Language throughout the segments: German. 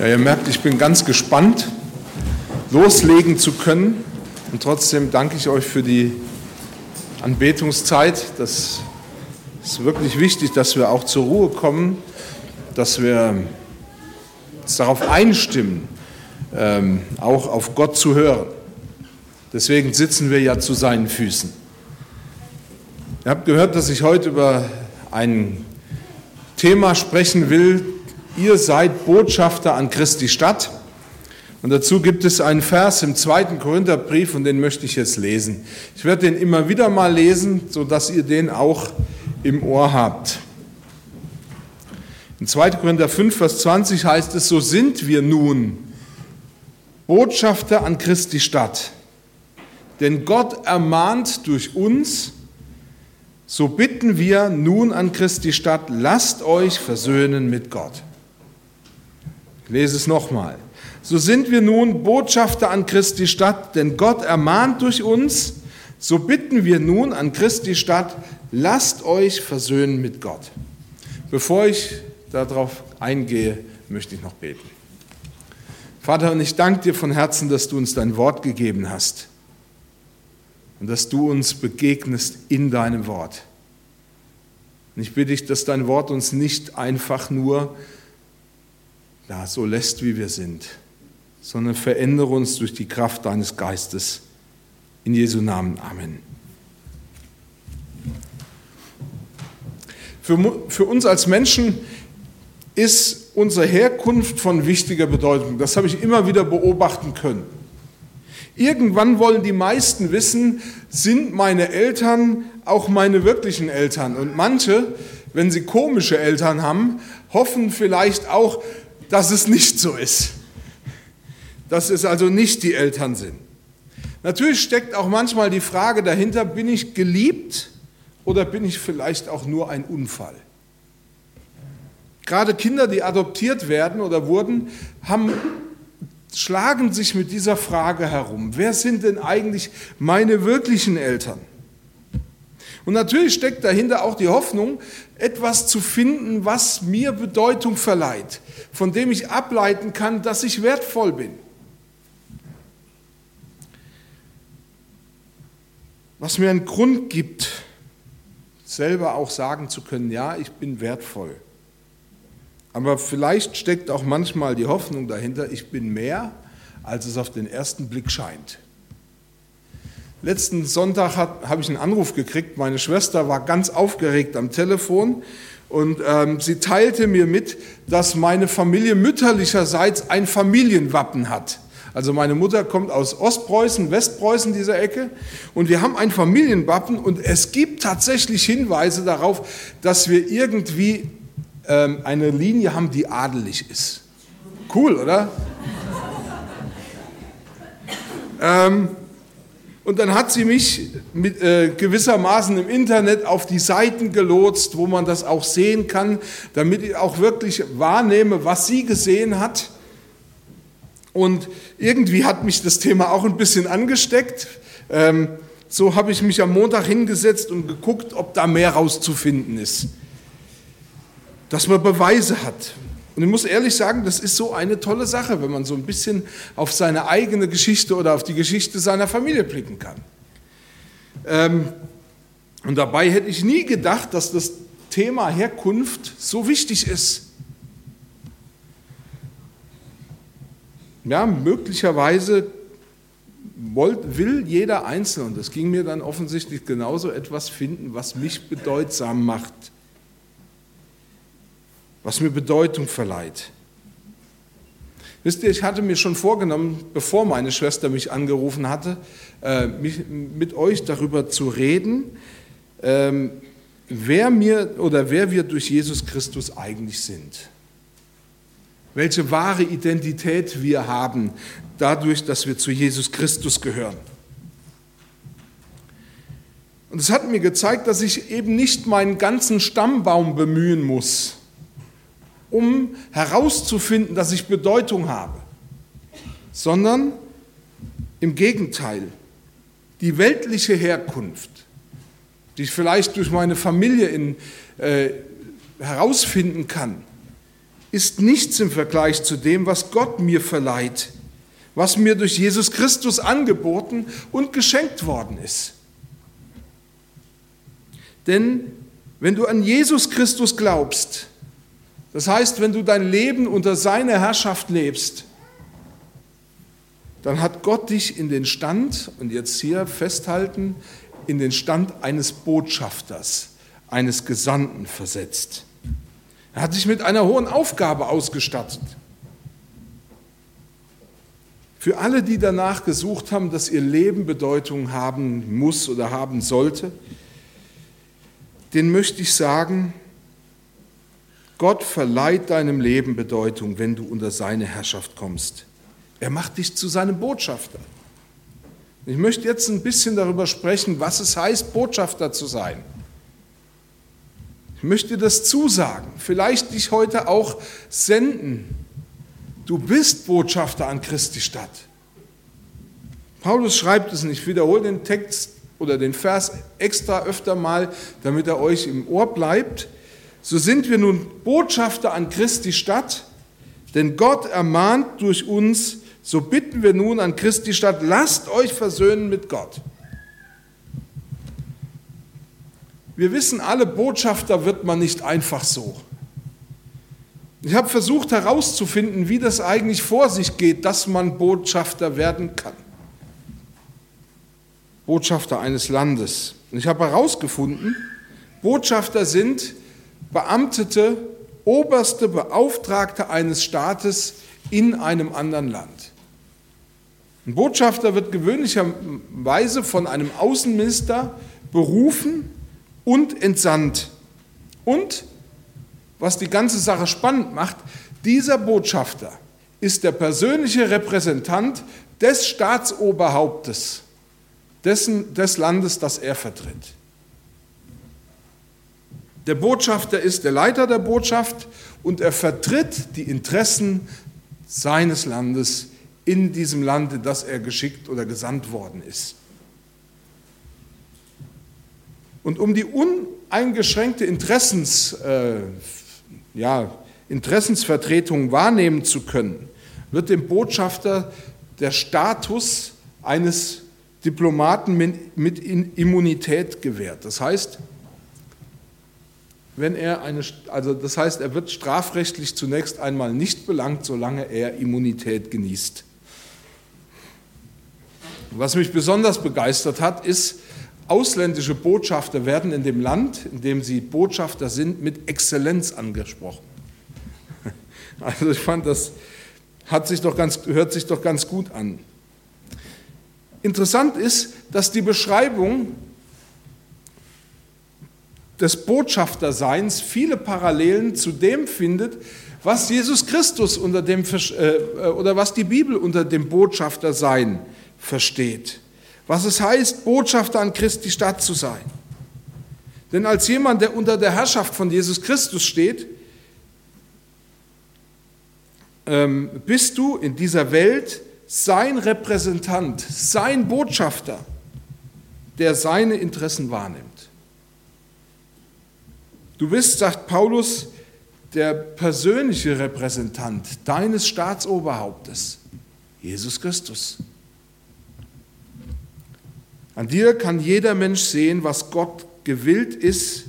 Ja, ihr merkt, ich bin ganz gespannt, loslegen zu können. Und trotzdem danke ich euch für die Anbetungszeit. Das ist wirklich wichtig, dass wir auch zur Ruhe kommen, dass wir uns darauf einstimmen, ähm, auch auf Gott zu hören. Deswegen sitzen wir ja zu seinen Füßen. Ihr habt gehört, dass ich heute über ein Thema sprechen will, ihr seid Botschafter an Christi Stadt. Und dazu gibt es einen Vers im zweiten Korintherbrief und den möchte ich jetzt lesen. Ich werde den immer wieder mal lesen, sodass ihr den auch im Ohr habt. In 2. Korinther 5, Vers 20 heißt es, so sind wir nun Botschafter an Christi Stadt. Denn Gott ermahnt durch uns, so bitten wir nun an Christi Stadt, lasst euch versöhnen mit Gott. Ich lese es nochmal. So sind wir nun Botschafter an Christi Stadt, denn Gott ermahnt durch uns, so bitten wir nun an Christi Stadt, lasst euch versöhnen mit Gott. Bevor ich darauf eingehe, möchte ich noch beten. Vater, und ich danke dir von Herzen, dass du uns dein Wort gegeben hast und dass du uns begegnest in deinem Wort. Und ich bitte dich, dass dein Wort uns nicht einfach nur ja, so lässt, wie wir sind, sondern verändere uns durch die Kraft deines Geistes. In Jesu Namen. Amen. Für, für uns als Menschen ist unsere Herkunft von wichtiger Bedeutung. Das habe ich immer wieder beobachten können. Irgendwann wollen die meisten wissen, sind meine Eltern auch meine wirklichen Eltern? Und manche, wenn sie komische Eltern haben, hoffen vielleicht auch, dass es nicht so ist. Dass es also nicht die Eltern sind. Natürlich steckt auch manchmal die Frage dahinter, bin ich geliebt oder bin ich vielleicht auch nur ein Unfall? Gerade Kinder, die adoptiert werden oder wurden, haben, schlagen sich mit dieser Frage herum. Wer sind denn eigentlich meine wirklichen Eltern? Und natürlich steckt dahinter auch die Hoffnung, etwas zu finden, was mir Bedeutung verleiht, von dem ich ableiten kann, dass ich wertvoll bin. Was mir einen Grund gibt, selber auch sagen zu können, ja, ich bin wertvoll. Aber vielleicht steckt auch manchmal die Hoffnung dahinter, ich bin mehr, als es auf den ersten Blick scheint. Letzten Sonntag habe ich einen Anruf gekriegt. Meine Schwester war ganz aufgeregt am Telefon und ähm, sie teilte mir mit, dass meine Familie mütterlicherseits ein Familienwappen hat. Also meine Mutter kommt aus Ostpreußen, Westpreußen dieser Ecke und wir haben ein Familienwappen und es gibt tatsächlich Hinweise darauf, dass wir irgendwie ähm, eine Linie haben, die adelig ist. Cool, oder? ähm, und dann hat sie mich mit, äh, gewissermaßen im Internet auf die Seiten gelotst, wo man das auch sehen kann, damit ich auch wirklich wahrnehme, was sie gesehen hat. Und irgendwie hat mich das Thema auch ein bisschen angesteckt. Ähm, so habe ich mich am Montag hingesetzt und geguckt, ob da mehr rauszufinden ist. Dass man Beweise hat. Und ich muss ehrlich sagen, das ist so eine tolle Sache, wenn man so ein bisschen auf seine eigene Geschichte oder auf die Geschichte seiner Familie blicken kann. Ähm, und dabei hätte ich nie gedacht, dass das Thema Herkunft so wichtig ist. Ja, möglicherweise will jeder Einzelne, und das ging mir dann offensichtlich genauso, etwas finden, was mich bedeutsam macht was mir Bedeutung verleiht. Wisst ihr, ich hatte mir schon vorgenommen, bevor meine Schwester mich angerufen hatte, äh, mit euch darüber zu reden, ähm, wer mir oder wer wir durch Jesus Christus eigentlich sind. Welche wahre Identität wir haben, dadurch, dass wir zu Jesus Christus gehören. Und es hat mir gezeigt, dass ich eben nicht meinen ganzen Stammbaum bemühen muss, um herauszufinden, dass ich Bedeutung habe, sondern im Gegenteil, die weltliche Herkunft, die ich vielleicht durch meine Familie in, äh, herausfinden kann, ist nichts im Vergleich zu dem, was Gott mir verleiht, was mir durch Jesus Christus angeboten und geschenkt worden ist. Denn wenn du an Jesus Christus glaubst, das heißt, wenn du dein Leben unter seiner Herrschaft lebst, dann hat Gott dich in den Stand, und jetzt hier festhalten, in den Stand eines Botschafters, eines Gesandten versetzt. Er hat dich mit einer hohen Aufgabe ausgestattet. Für alle, die danach gesucht haben, dass ihr Leben Bedeutung haben muss oder haben sollte, den möchte ich sagen, Gott verleiht deinem Leben Bedeutung, wenn du unter seine Herrschaft kommst. Er macht dich zu seinem Botschafter. Ich möchte jetzt ein bisschen darüber sprechen, was es heißt, Botschafter zu sein. Ich möchte das zusagen, vielleicht dich heute auch senden. Du bist Botschafter an Christi Stadt. Paulus schreibt es nicht, ich wiederhole den Text oder den Vers extra öfter mal, damit er euch im Ohr bleibt. So sind wir nun Botschafter an Christi Stadt, denn Gott ermahnt durch uns, so bitten wir nun an Christi Stadt, lasst euch versöhnen mit Gott. Wir wissen alle, Botschafter wird man nicht einfach so. Ich habe versucht herauszufinden, wie das eigentlich vor sich geht, dass man Botschafter werden kann. Botschafter eines Landes. Und ich habe herausgefunden, Botschafter sind Beamtete, oberste Beauftragte eines Staates in einem anderen Land. Ein Botschafter wird gewöhnlicherweise von einem Außenminister berufen und entsandt. Und, was die ganze Sache spannend macht, dieser Botschafter ist der persönliche Repräsentant des Staatsoberhauptes, dessen, des Landes, das er vertritt. Der Botschafter ist der Leiter der Botschaft und er vertritt die Interessen seines Landes in diesem Lande, das er geschickt oder gesandt worden ist. Und um die uneingeschränkte Interessens, äh, ja, Interessensvertretung wahrnehmen zu können, wird dem Botschafter der Status eines Diplomaten mit Immunität gewährt. Das heißt, wenn er eine, also das heißt, er wird strafrechtlich zunächst einmal nicht belangt, solange er Immunität genießt. Was mich besonders begeistert hat, ist, ausländische Botschafter werden in dem Land, in dem sie Botschafter sind, mit Exzellenz angesprochen. Also ich fand, das hat sich doch ganz, hört sich doch ganz gut an. Interessant ist, dass die Beschreibung des Botschafterseins viele Parallelen zu dem findet, was Jesus Christus unter dem äh, oder was die Bibel unter dem Botschaftersein versteht was es heißt, Botschafter an Christi Stadt zu sein. Denn als jemand, der unter der Herrschaft von Jesus Christus steht, ähm, bist du in dieser Welt sein Repräsentant, sein Botschafter, der seine Interessen wahrnimmt. Du bist, sagt Paulus, der persönliche Repräsentant deines Staatsoberhauptes, Jesus Christus. An dir kann jeder Mensch sehen, was Gott gewillt ist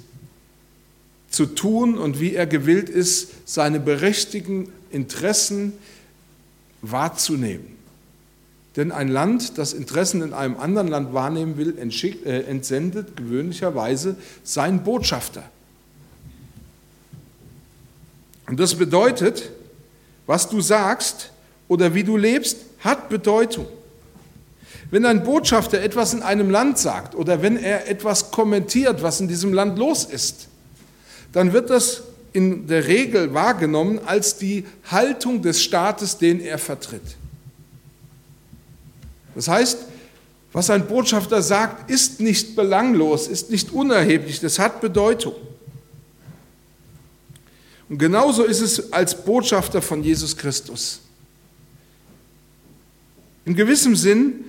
zu tun und wie er gewillt ist, seine berechtigten Interessen wahrzunehmen. Denn ein Land, das Interessen in einem anderen Land wahrnehmen will, äh, entsendet gewöhnlicherweise seinen Botschafter. Und das bedeutet, was du sagst oder wie du lebst, hat Bedeutung. Wenn ein Botschafter etwas in einem Land sagt oder wenn er etwas kommentiert, was in diesem Land los ist, dann wird das in der Regel wahrgenommen als die Haltung des Staates, den er vertritt. Das heißt, was ein Botschafter sagt, ist nicht belanglos, ist nicht unerheblich, das hat Bedeutung. Und genauso ist es als Botschafter von Jesus Christus. In gewissem Sinn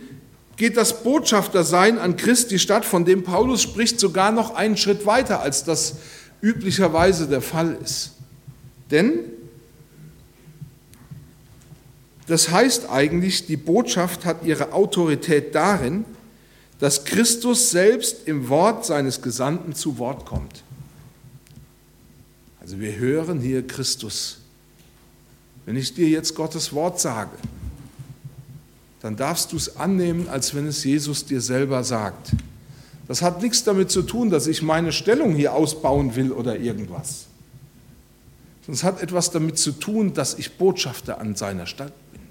geht das Botschaftersein an Christi Stadt, von dem Paulus spricht, sogar noch einen Schritt weiter, als das üblicherweise der Fall ist. Denn Das heißt eigentlich, die Botschaft hat ihre Autorität darin, dass Christus selbst im Wort seines Gesandten zu Wort kommt. Also wir hören hier Christus. Wenn ich dir jetzt Gottes Wort sage, dann darfst du es annehmen, als wenn es Jesus dir selber sagt. Das hat nichts damit zu tun, dass ich meine Stellung hier ausbauen will oder irgendwas. Es hat etwas damit zu tun, dass ich Botschafter an seiner Stadt bin.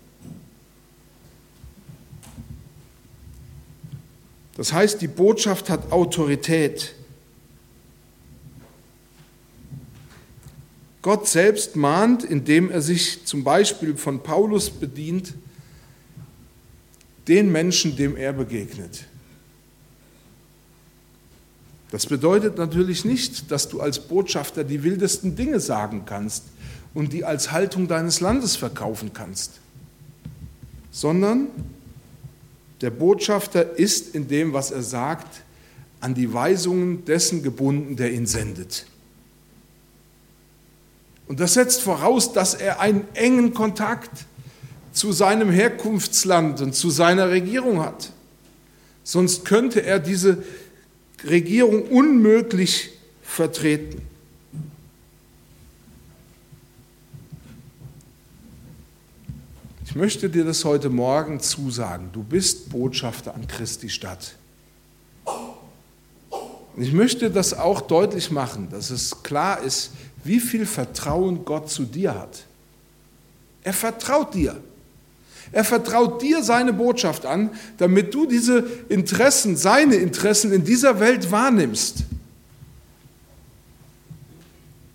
Das heißt, die Botschaft hat Autorität. Gott selbst mahnt, indem er sich zum Beispiel von Paulus bedient, den Menschen, dem er begegnet. Das bedeutet natürlich nicht, dass du als Botschafter die wildesten Dinge sagen kannst und die als Haltung deines Landes verkaufen kannst, sondern der Botschafter ist in dem, was er sagt, an die Weisungen dessen gebunden, der ihn sendet. Und das setzt voraus, dass er einen engen Kontakt zu seinem Herkunftsland und zu seiner Regierung hat. Sonst könnte er diese Regierung unmöglich vertreten. Ich möchte dir das heute Morgen zusagen. Du bist Botschafter an Christi Stadt. Ich möchte das auch deutlich machen, dass es klar ist, wie viel Vertrauen Gott zu dir hat. Er vertraut dir. Er vertraut dir seine Botschaft an, damit du diese Interessen, seine Interessen in dieser Welt wahrnimmst.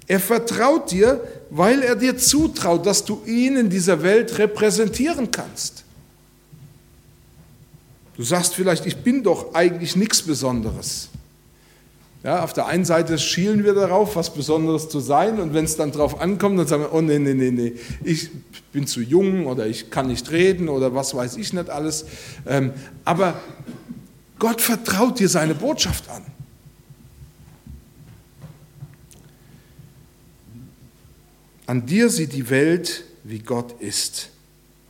Er vertraut dir, weil er dir zutraut, dass du ihn in dieser Welt repräsentieren kannst. Du sagst vielleicht, ich bin doch eigentlich nichts Besonderes. Ja, auf der einen Seite schielen wir darauf, was Besonderes zu sein, und wenn es dann darauf ankommt, dann sagen wir, oh nee, nee, nee, nee, ich bin zu jung oder ich kann nicht reden oder was weiß ich nicht alles. Ähm, aber Gott vertraut dir seine Botschaft an. An dir sieht die Welt, wie Gott ist.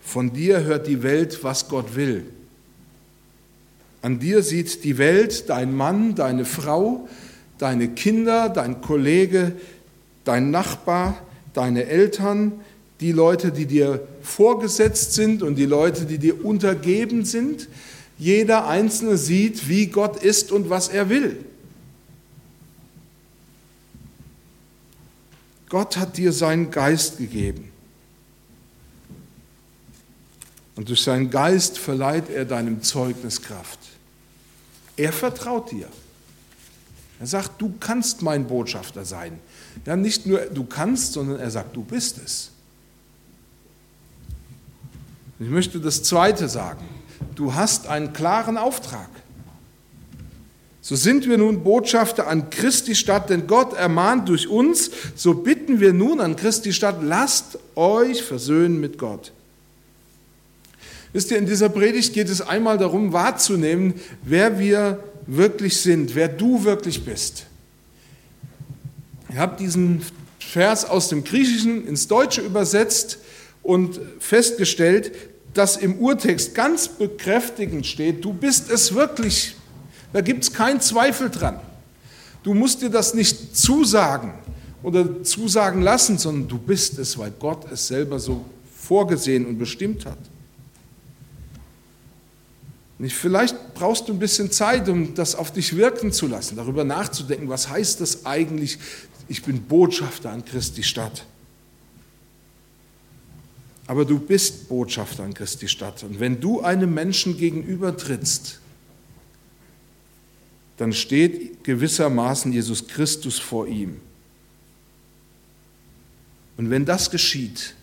Von dir hört die Welt, was Gott will. An dir sieht die Welt, dein Mann, deine Frau, deine Kinder, dein Kollege, dein Nachbar, deine Eltern, die Leute, die dir vorgesetzt sind und die Leute, die dir untergeben sind. Jeder Einzelne sieht, wie Gott ist und was er will. Gott hat dir seinen Geist gegeben. Und durch seinen Geist verleiht er deinem Zeugnis Kraft. Er vertraut dir. Er sagt, du kannst mein Botschafter sein. Ja, nicht nur du kannst, sondern er sagt, du bist es. Ich möchte das Zweite sagen. Du hast einen klaren Auftrag. So sind wir nun Botschafter an Christi Stadt, denn Gott ermahnt durch uns, so bitten wir nun an Christi Stadt, lasst euch versöhnen mit Gott. Wisst ihr, in dieser Predigt geht es einmal darum wahrzunehmen, wer wir wirklich sind, wer du wirklich bist. Ich habe diesen Vers aus dem Griechischen ins Deutsche übersetzt und festgestellt, dass im Urtext ganz bekräftigend steht, du bist es wirklich. Da gibt es keinen Zweifel dran. Du musst dir das nicht zusagen oder zusagen lassen, sondern du bist es, weil Gott es selber so vorgesehen und bestimmt hat. Vielleicht brauchst du ein bisschen Zeit, um das auf dich wirken zu lassen, darüber nachzudenken, was heißt das eigentlich, ich bin Botschafter an Christi Stadt. Aber du bist Botschafter an Christi Stadt. Und wenn du einem Menschen gegenüber trittst, dann steht gewissermaßen Jesus Christus vor ihm. Und wenn das geschieht,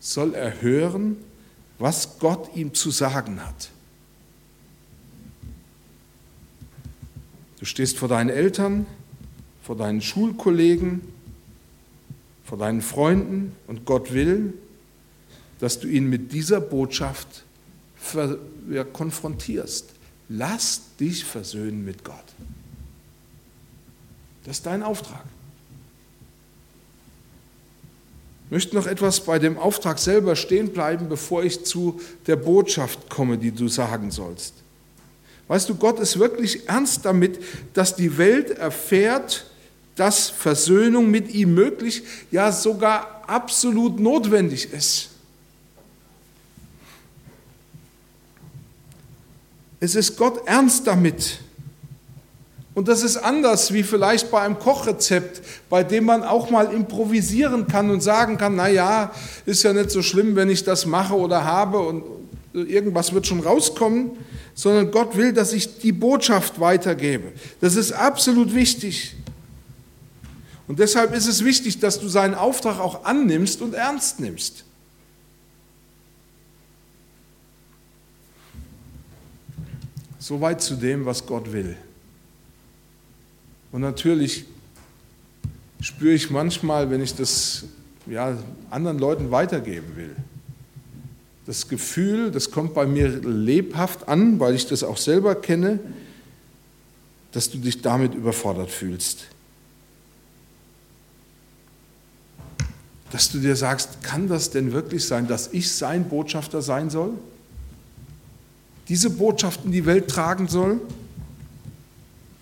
soll er hören, was Gott ihm zu sagen hat. Du stehst vor deinen Eltern, vor deinen Schulkollegen, vor deinen Freunden und Gott will, dass du ihn mit dieser Botschaft konfrontierst. Lass dich versöhnen mit Gott. Das ist dein Auftrag. Ich möchte noch etwas bei dem Auftrag selber stehen bleiben, bevor ich zu der Botschaft komme, die du sagen sollst. Weißt du, Gott ist wirklich ernst damit, dass die Welt erfährt, dass Versöhnung mit ihm möglich, ja sogar absolut notwendig ist. Es ist Gott ernst damit. Und das ist anders wie vielleicht bei einem Kochrezept, bei dem man auch mal improvisieren kann und sagen kann, na ja, ist ja nicht so schlimm, wenn ich das mache oder habe und irgendwas wird schon rauskommen, sondern Gott will, dass ich die Botschaft weitergebe. Das ist absolut wichtig. Und deshalb ist es wichtig, dass du seinen Auftrag auch annimmst und ernst nimmst. Soweit zu dem, was Gott will. Und natürlich spüre ich manchmal, wenn ich das ja, anderen Leuten weitergeben will, das Gefühl, das kommt bei mir lebhaft an, weil ich das auch selber kenne, dass du dich damit überfordert fühlst. dass du dir sagst, kann das denn wirklich sein, dass ich sein Botschafter sein soll? Diese Botschaft in die Welt tragen soll?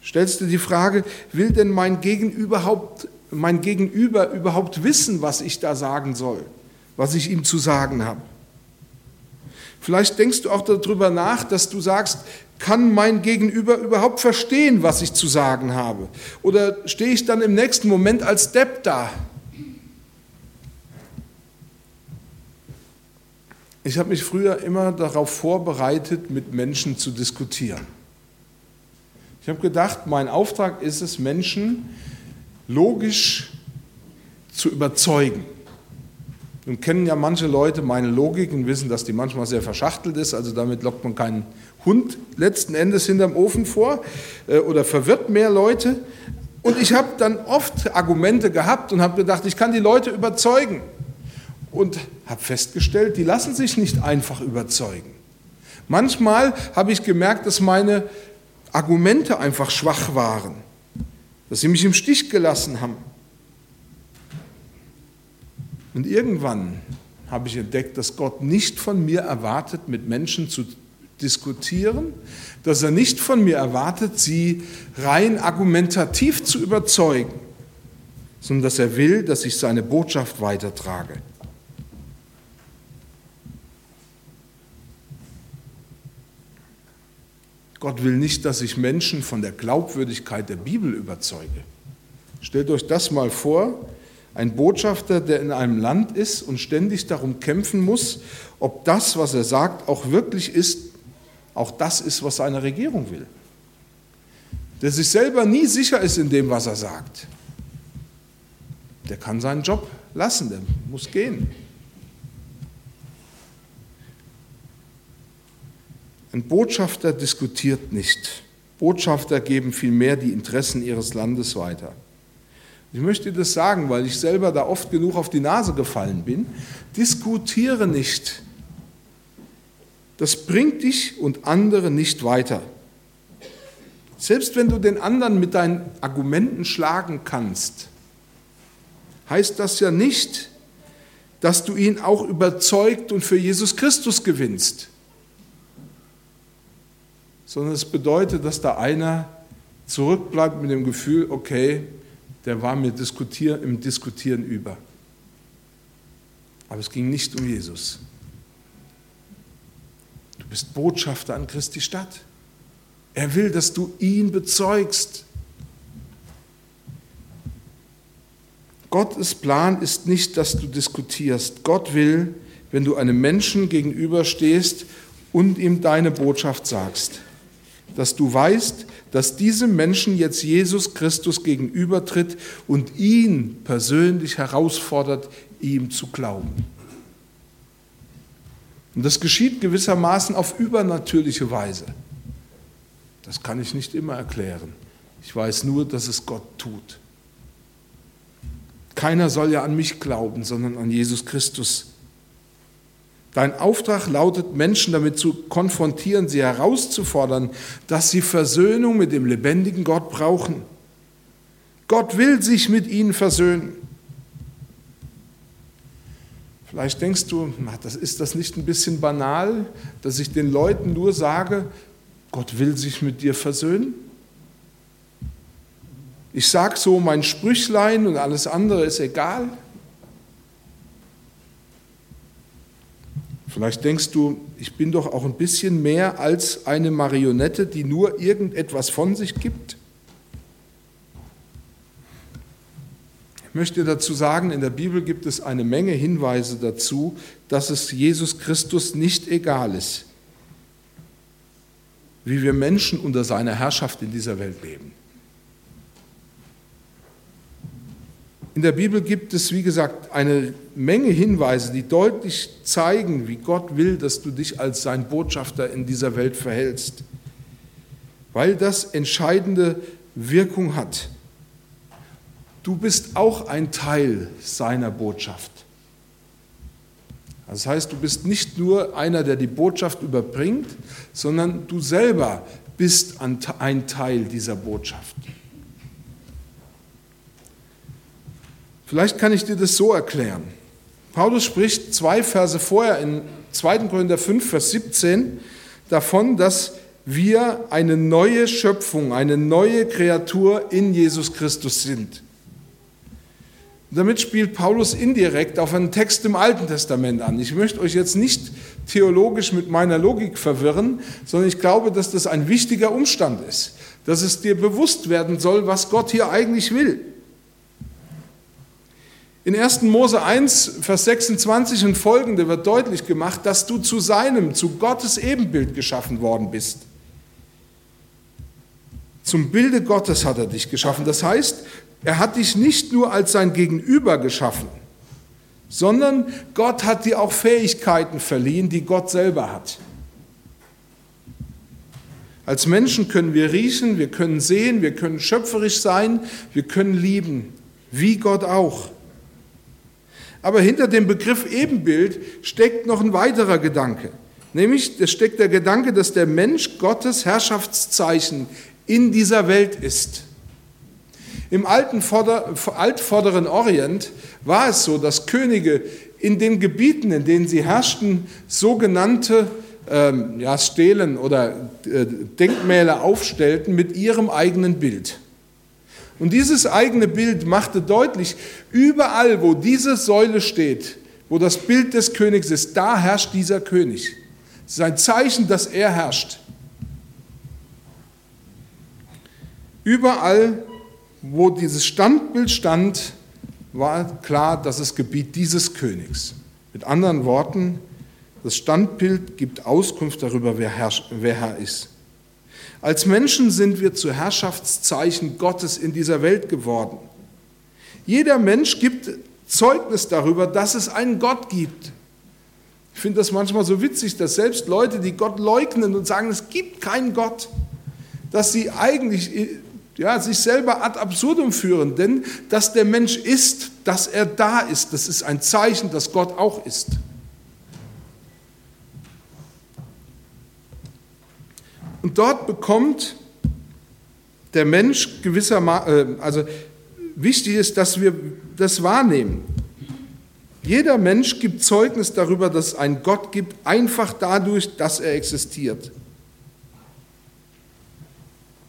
Stellst du die Frage, will denn mein Gegenüber, überhaupt, mein Gegenüber überhaupt wissen, was ich da sagen soll, was ich ihm zu sagen habe? Vielleicht denkst du auch darüber nach, dass du sagst, kann mein Gegenüber überhaupt verstehen, was ich zu sagen habe? Oder stehe ich dann im nächsten Moment als Depp da? Ich habe mich früher immer darauf vorbereitet, mit Menschen zu diskutieren. Ich habe gedacht, mein Auftrag ist es, Menschen logisch zu überzeugen. Nun kennen ja manche Leute meine Logik und wissen, dass die manchmal sehr verschachtelt ist, also damit lockt man keinen Hund letzten Endes hinterm Ofen vor äh, oder verwirrt mehr Leute. Und ich habe dann oft Argumente gehabt und habe gedacht, ich kann die Leute überzeugen und habe festgestellt, die lassen sich nicht einfach überzeugen. Manchmal habe ich gemerkt, dass meine Argumente einfach schwach waren, dass sie mich im Stich gelassen haben. Und irgendwann habe ich entdeckt, dass Gott nicht von mir erwartet, mit Menschen zu diskutieren, dass er nicht von mir erwartet, sie rein argumentativ zu überzeugen, sondern dass er will, dass ich seine Botschaft weitertrage. Gott will nicht, dass ich Menschen von der Glaubwürdigkeit der Bibel überzeuge. Stellt euch das mal vor, ein Botschafter, der in einem Land ist und ständig darum kämpfen muss, ob das, was er sagt, auch wirklich ist, auch das ist, was seine Regierung will. Der sich selber nie sicher ist in dem, was er sagt. Der kann seinen Job lassen, der muss gehen. Ein Botschafter diskutiert nicht. Botschafter geben vielmehr die Interessen ihres Landes weiter. Ich möchte das sagen, weil ich selber da oft genug auf die Nase gefallen bin. Diskutiere nicht. Das bringt dich und andere nicht weiter. Selbst wenn du den anderen mit deinen Argumenten schlagen kannst, heißt das ja nicht, dass du ihn auch überzeugt und für Jesus Christus gewinnst sondern es bedeutet, dass da einer zurückbleibt mit dem Gefühl, okay, der war mir diskutier, im Diskutieren über. Aber es ging nicht um Jesus. Du bist Botschafter an Christi Stadt. Er will, dass du ihn bezeugst. Gottes Plan ist nicht, dass du diskutierst. Gott will, wenn du einem Menschen gegenüberstehst und ihm deine Botschaft sagst dass du weißt, dass diesem Menschen jetzt Jesus Christus gegenübertritt und ihn persönlich herausfordert, ihm zu glauben. Und das geschieht gewissermaßen auf übernatürliche Weise. Das kann ich nicht immer erklären. Ich weiß nur, dass es Gott tut. Keiner soll ja an mich glauben, sondern an Jesus Christus. Dein Auftrag lautet, Menschen damit zu konfrontieren, sie herauszufordern, dass sie Versöhnung mit dem lebendigen Gott brauchen. Gott will sich mit ihnen versöhnen. Vielleicht denkst du, ist das nicht ein bisschen banal, dass ich den Leuten nur sage, Gott will sich mit dir versöhnen? Ich sage so mein Sprüchlein und alles andere ist egal. Vielleicht denkst du, ich bin doch auch ein bisschen mehr als eine Marionette, die nur irgendetwas von sich gibt. Ich möchte dazu sagen, in der Bibel gibt es eine Menge Hinweise dazu, dass es Jesus Christus nicht egal ist, wie wir Menschen unter seiner Herrschaft in dieser Welt leben. In der Bibel gibt es, wie gesagt, eine Menge Hinweise, die deutlich zeigen, wie Gott will, dass du dich als sein Botschafter in dieser Welt verhältst, weil das entscheidende Wirkung hat. Du bist auch ein Teil seiner Botschaft. Das heißt, du bist nicht nur einer, der die Botschaft überbringt, sondern du selber bist ein Teil dieser Botschaft. Vielleicht kann ich dir das so erklären. Paulus spricht zwei Verse vorher in 2. Korinther 5, Vers 17 davon, dass wir eine neue Schöpfung, eine neue Kreatur in Jesus Christus sind. Damit spielt Paulus indirekt auf einen Text im Alten Testament an. Ich möchte euch jetzt nicht theologisch mit meiner Logik verwirren, sondern ich glaube, dass das ein wichtiger Umstand ist, dass es dir bewusst werden soll, was Gott hier eigentlich will. In 1. Mose 1, Vers 26 und folgende wird deutlich gemacht, dass du zu seinem, zu Gottes Ebenbild geschaffen worden bist. Zum Bilde Gottes hat er dich geschaffen. Das heißt, er hat dich nicht nur als sein Gegenüber geschaffen, sondern Gott hat dir auch Fähigkeiten verliehen, die Gott selber hat. Als Menschen können wir riechen, wir können sehen, wir können schöpferisch sein, wir können lieben, wie Gott auch. Aber hinter dem Begriff Ebenbild steckt noch ein weiterer Gedanke. Nämlich, es steckt der Gedanke, dass der Mensch Gottes Herrschaftszeichen in dieser Welt ist. Im alten Vorder-, altvorderen Orient war es so, dass Könige in den Gebieten, in denen sie herrschten, sogenannte ähm, ja, Stelen oder äh, Denkmäler aufstellten mit ihrem eigenen Bild. Und dieses eigene Bild machte deutlich, überall, wo diese Säule steht, wo das Bild des Königs ist, da herrscht dieser König. Es ist ein Zeichen, dass er herrscht. Überall, wo dieses Standbild stand, war klar, dass es Gebiet dieses Königs. Mit anderen Worten, das Standbild gibt Auskunft darüber, wer Herr ist. Als Menschen sind wir zu Herrschaftszeichen Gottes in dieser Welt geworden. Jeder Mensch gibt Zeugnis darüber, dass es einen Gott gibt. Ich finde das manchmal so witzig, dass selbst Leute, die Gott leugnen und sagen, es gibt keinen Gott, dass sie eigentlich ja, sich selber ad absurdum führen. Denn dass der Mensch ist, dass er da ist, das ist ein Zeichen, dass Gott auch ist. Und dort bekommt der Mensch gewissermaßen, äh, also wichtig ist, dass wir das wahrnehmen. Jeder Mensch gibt Zeugnis darüber, dass es einen Gott gibt, einfach dadurch, dass er existiert.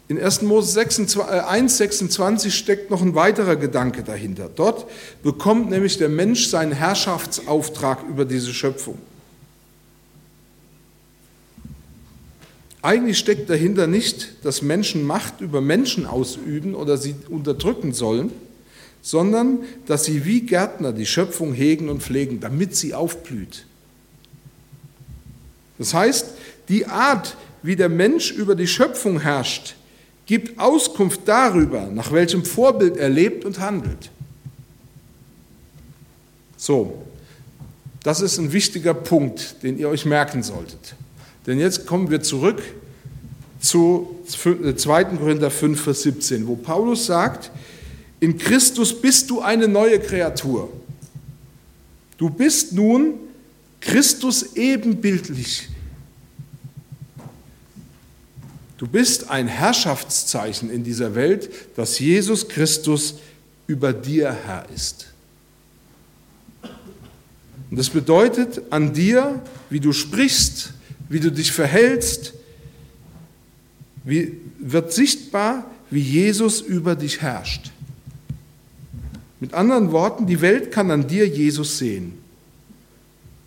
In 1. Mose 1,26 äh, steckt noch ein weiterer Gedanke dahinter. Dort bekommt nämlich der Mensch seinen Herrschaftsauftrag über diese Schöpfung. Eigentlich steckt dahinter nicht, dass Menschen Macht über Menschen ausüben oder sie unterdrücken sollen, sondern dass sie wie Gärtner die Schöpfung hegen und pflegen, damit sie aufblüht. Das heißt, die Art, wie der Mensch über die Schöpfung herrscht, gibt Auskunft darüber, nach welchem Vorbild er lebt und handelt. So, das ist ein wichtiger Punkt, den ihr euch merken solltet. Denn jetzt kommen wir zurück zu 2. Korinther 5, Vers 17, wo Paulus sagt, in Christus bist du eine neue Kreatur. Du bist nun Christus ebenbildlich. Du bist ein Herrschaftszeichen in dieser Welt, dass Jesus Christus über dir Herr ist. Und das bedeutet an dir, wie du sprichst, wie du dich verhältst, wird sichtbar, wie Jesus über dich herrscht. Mit anderen Worten, die Welt kann an dir Jesus sehen.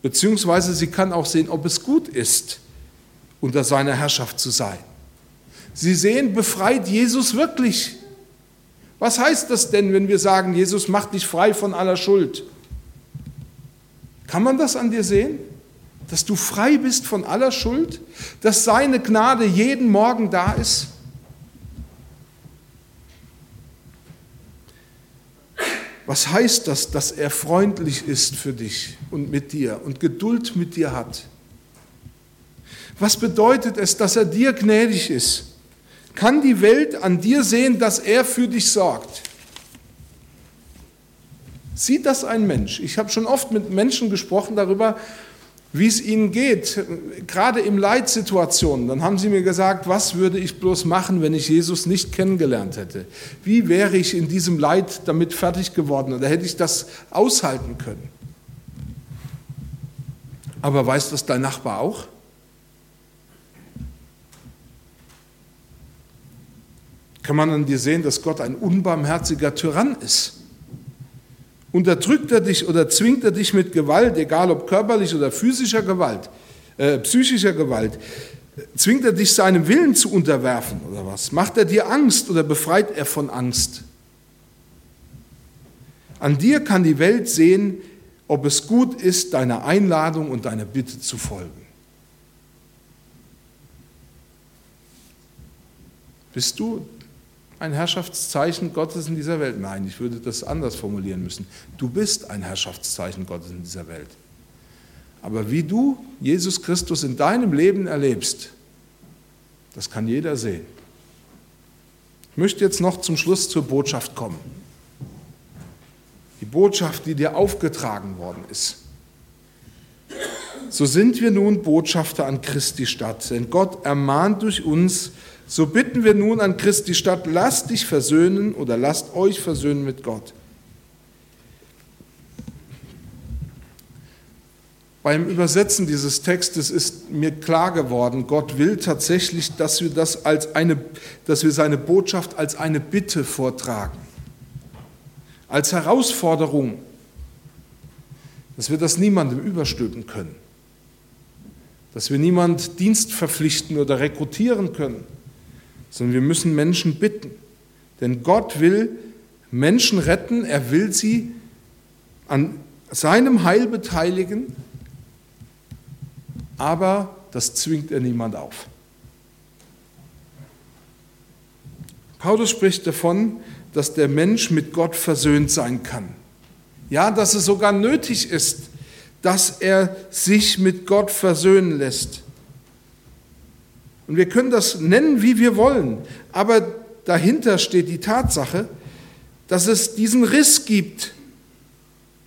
Beziehungsweise sie kann auch sehen, ob es gut ist, unter seiner Herrschaft zu sein. Sie sehen, befreit Jesus wirklich. Was heißt das denn, wenn wir sagen, Jesus macht dich frei von aller Schuld? Kann man das an dir sehen? Dass du frei bist von aller Schuld? Dass seine Gnade jeden Morgen da ist? Was heißt das, dass er freundlich ist für dich und mit dir und Geduld mit dir hat? Was bedeutet es, dass er dir gnädig ist? Kann die Welt an dir sehen, dass er für dich sorgt? Sieht das ein Mensch? Ich habe schon oft mit Menschen gesprochen darüber, wie es ihnen geht, gerade in Leitsituationen. Dann haben sie mir gesagt, was würde ich bloß machen, wenn ich Jesus nicht kennengelernt hätte? Wie wäre ich in diesem Leid damit fertig geworden? Oder hätte ich das aushalten können? Aber weiß das dein Nachbar auch? Kann man an dir sehen, dass Gott ein unbarmherziger Tyrann ist? Unterdrückt er dich oder zwingt er dich mit Gewalt, egal ob körperlich oder physischer Gewalt, äh, psychischer Gewalt, zwingt er dich seinem Willen zu unterwerfen oder was? Macht er dir Angst oder befreit er von Angst? An dir kann die Welt sehen, ob es gut ist, deiner Einladung und deiner Bitte zu folgen. Bist du ein Herrschaftszeichen Gottes in dieser Welt. Nein, ich würde das anders formulieren müssen. Du bist ein Herrschaftszeichen Gottes in dieser Welt. Aber wie du Jesus Christus in deinem Leben erlebst, das kann jeder sehen. Ich möchte jetzt noch zum Schluss zur Botschaft kommen. Die Botschaft, die dir aufgetragen worden ist. So sind wir nun Botschafter an Christi Stadt, denn Gott ermahnt durch uns, so bitten wir nun an Christi Stadt, lasst dich versöhnen oder lasst euch versöhnen mit Gott. Beim Übersetzen dieses Textes ist mir klar geworden, Gott will tatsächlich, dass wir, das als eine, dass wir seine Botschaft als eine Bitte vortragen, als Herausforderung, dass wir das niemandem überstülpen können, dass wir niemand Dienst verpflichten oder rekrutieren können sondern wir müssen Menschen bitten. Denn Gott will Menschen retten, er will sie an seinem Heil beteiligen, aber das zwingt er niemand auf. Paulus spricht davon, dass der Mensch mit Gott versöhnt sein kann. Ja, dass es sogar nötig ist, dass er sich mit Gott versöhnen lässt. Und wir können das nennen, wie wir wollen. Aber dahinter steht die Tatsache, dass es diesen Riss gibt,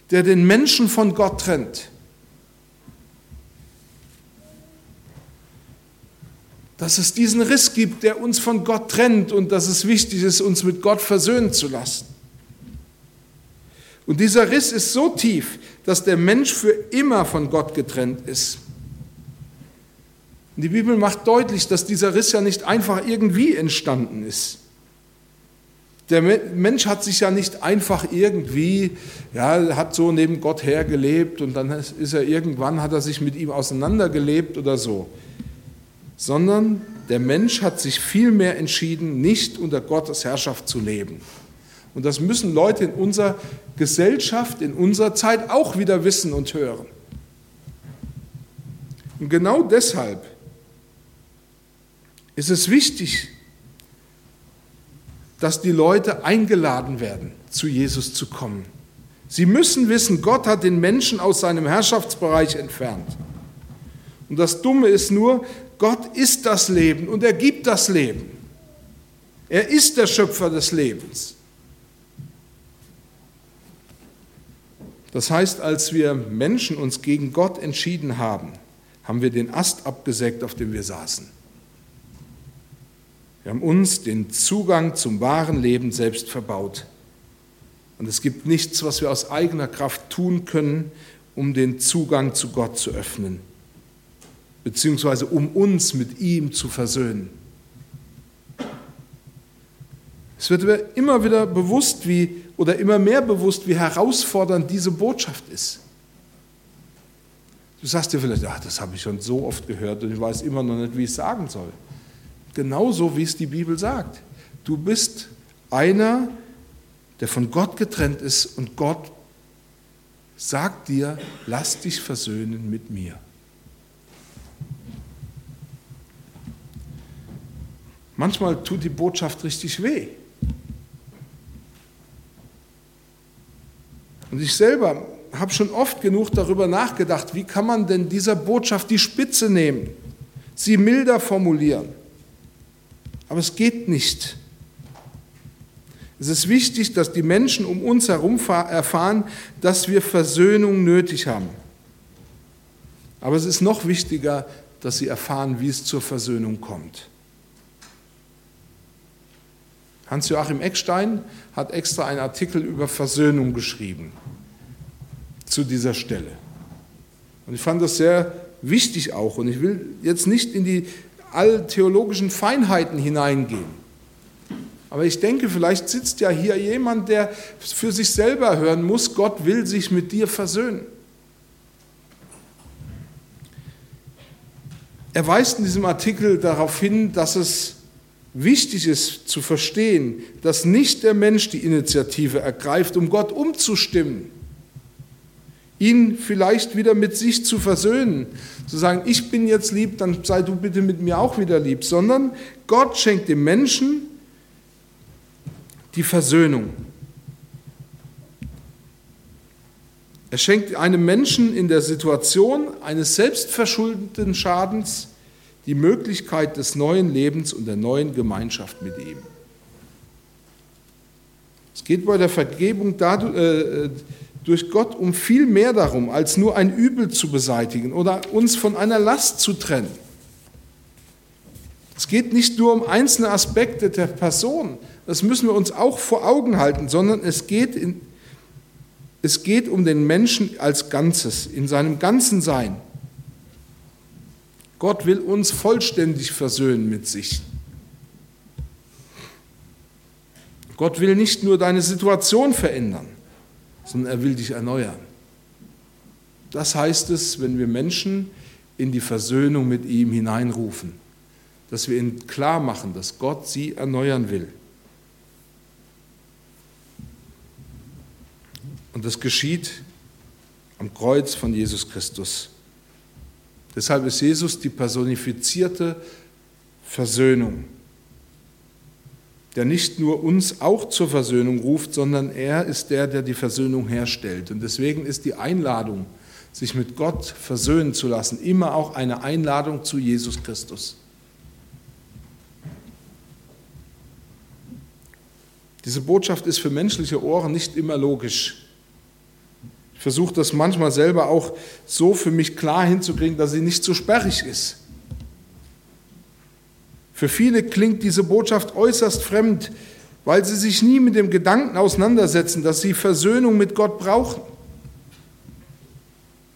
der den Menschen von Gott trennt. Dass es diesen Riss gibt, der uns von Gott trennt und dass es wichtig ist, uns mit Gott versöhnen zu lassen. Und dieser Riss ist so tief, dass der Mensch für immer von Gott getrennt ist. Die Bibel macht deutlich, dass dieser Riss ja nicht einfach irgendwie entstanden ist. Der Mensch hat sich ja nicht einfach irgendwie, ja, hat so neben Gott hergelebt und dann ist er irgendwann, hat er sich mit ihm auseinandergelebt oder so. Sondern der Mensch hat sich vielmehr entschieden, nicht unter Gottes Herrschaft zu leben. Und das müssen Leute in unserer Gesellschaft, in unserer Zeit auch wieder wissen und hören. Und genau deshalb ist es wichtig, dass die Leute eingeladen werden, zu Jesus zu kommen. Sie müssen wissen, Gott hat den Menschen aus seinem Herrschaftsbereich entfernt. Und das Dumme ist nur, Gott ist das Leben und er gibt das Leben. Er ist der Schöpfer des Lebens. Das heißt, als wir Menschen uns gegen Gott entschieden haben, haben wir den Ast abgesägt, auf dem wir saßen. Wir haben uns den Zugang zum wahren Leben selbst verbaut. Und es gibt nichts, was wir aus eigener Kraft tun können, um den Zugang zu Gott zu öffnen, beziehungsweise um uns mit ihm zu versöhnen. Es wird immer wieder bewusst, wie, oder immer mehr bewusst, wie herausfordernd diese Botschaft ist. Du sagst dir vielleicht, ach, das habe ich schon so oft gehört und ich weiß immer noch nicht, wie ich es sagen soll. Genauso wie es die Bibel sagt. Du bist einer, der von Gott getrennt ist und Gott sagt dir, lass dich versöhnen mit mir. Manchmal tut die Botschaft richtig weh. Und ich selber habe schon oft genug darüber nachgedacht, wie kann man denn dieser Botschaft die Spitze nehmen, sie milder formulieren. Aber es geht nicht. Es ist wichtig, dass die Menschen um uns herum erfahren, dass wir Versöhnung nötig haben. Aber es ist noch wichtiger, dass sie erfahren, wie es zur Versöhnung kommt. Hans-Joachim Eckstein hat extra einen Artikel über Versöhnung geschrieben zu dieser Stelle. Und ich fand das sehr wichtig auch. Und ich will jetzt nicht in die alltheologischen Feinheiten hineingehen. Aber ich denke, vielleicht sitzt ja hier jemand, der für sich selber hören muss, Gott will sich mit dir versöhnen. Er weist in diesem Artikel darauf hin, dass es wichtig ist zu verstehen, dass nicht der Mensch die Initiative ergreift, um Gott umzustimmen ihn vielleicht wieder mit sich zu versöhnen, zu sagen, ich bin jetzt lieb, dann sei du bitte mit mir auch wieder lieb, sondern Gott schenkt dem Menschen die Versöhnung. Er schenkt einem Menschen in der Situation eines selbstverschuldeten Schadens die Möglichkeit des neuen Lebens und der neuen Gemeinschaft mit ihm. Es geht bei der Vergebung dadurch, äh, durch Gott um viel mehr darum, als nur ein Übel zu beseitigen oder uns von einer Last zu trennen. Es geht nicht nur um einzelne Aspekte der Person, das müssen wir uns auch vor Augen halten, sondern es geht, in, es geht um den Menschen als Ganzes, in seinem ganzen Sein. Gott will uns vollständig versöhnen mit sich. Gott will nicht nur deine Situation verändern sondern er will dich erneuern. Das heißt es, wenn wir Menschen in die Versöhnung mit ihm hineinrufen, dass wir ihnen klar machen, dass Gott sie erneuern will. Und das geschieht am Kreuz von Jesus Christus. Deshalb ist Jesus die personifizierte Versöhnung der nicht nur uns auch zur Versöhnung ruft, sondern er ist der, der die Versöhnung herstellt. Und deswegen ist die Einladung, sich mit Gott versöhnen zu lassen, immer auch eine Einladung zu Jesus Christus. Diese Botschaft ist für menschliche Ohren nicht immer logisch. Ich versuche das manchmal selber auch so für mich klar hinzukriegen, dass sie nicht so sperrig ist. Für viele klingt diese Botschaft äußerst fremd, weil sie sich nie mit dem Gedanken auseinandersetzen, dass sie Versöhnung mit Gott brauchen.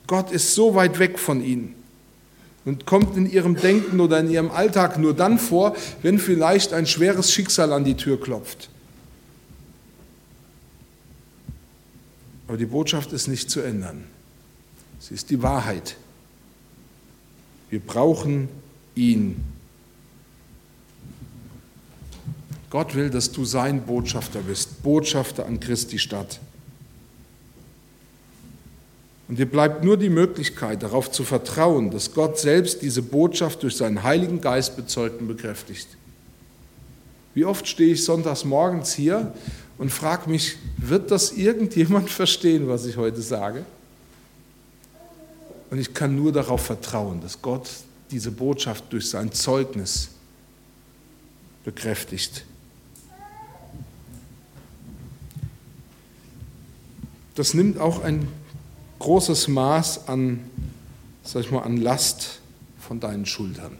Gott ist so weit weg von ihnen und kommt in ihrem Denken oder in ihrem Alltag nur dann vor, wenn vielleicht ein schweres Schicksal an die Tür klopft. Aber die Botschaft ist nicht zu ändern. Sie ist die Wahrheit. Wir brauchen ihn. Gott will, dass du sein Botschafter bist, Botschafter an Christi Stadt. Und dir bleibt nur die Möglichkeit, darauf zu vertrauen, dass Gott selbst diese Botschaft durch seinen Heiligen Geist bezeugt und bekräftigt. Wie oft stehe ich sonntags morgens hier und frage mich, wird das irgendjemand verstehen, was ich heute sage? Und ich kann nur darauf vertrauen, dass Gott diese Botschaft durch sein Zeugnis bekräftigt. Das nimmt auch ein großes Maß an, sag ich mal, an Last von deinen Schultern.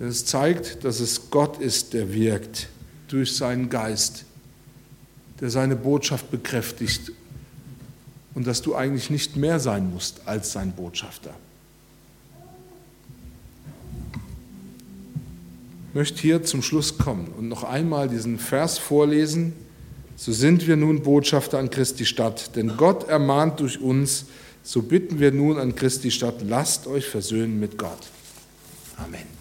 Denn es zeigt, dass es Gott ist, der wirkt durch seinen Geist, der seine Botschaft bekräftigt und dass du eigentlich nicht mehr sein musst als sein Botschafter. Ich möchte hier zum Schluss kommen und noch einmal diesen Vers vorlesen. So sind wir nun Botschafter an Christi Stadt, denn Gott ermahnt durch uns, so bitten wir nun an Christi Stadt, lasst euch versöhnen mit Gott. Amen.